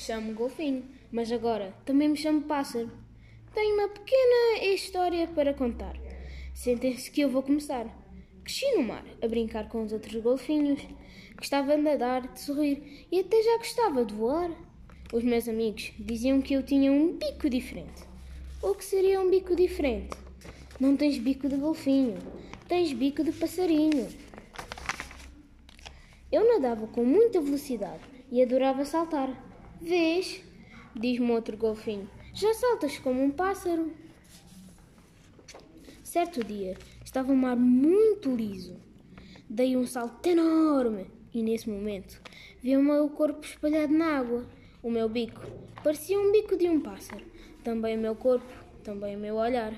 Chamo golfinho, mas agora também me chamo pássaro. Tenho uma pequena história para contar. Sentem-se que eu vou começar. Cresci no mar, a brincar com os outros golfinhos. Gostava de nadar, de sorrir e até já gostava de voar. Os meus amigos diziam que eu tinha um bico diferente. O que seria um bico diferente? Não tens bico de golfinho, tens bico de passarinho. Eu nadava com muita velocidade e adorava saltar. Vês? Diz-me outro golfinho. Já saltas como um pássaro. Certo dia, estava o mar muito liso. Dei um salto enorme e, nesse momento, vi o meu corpo espalhado na água. O meu bico parecia um bico de um pássaro. Também o meu corpo, também o meu olhar.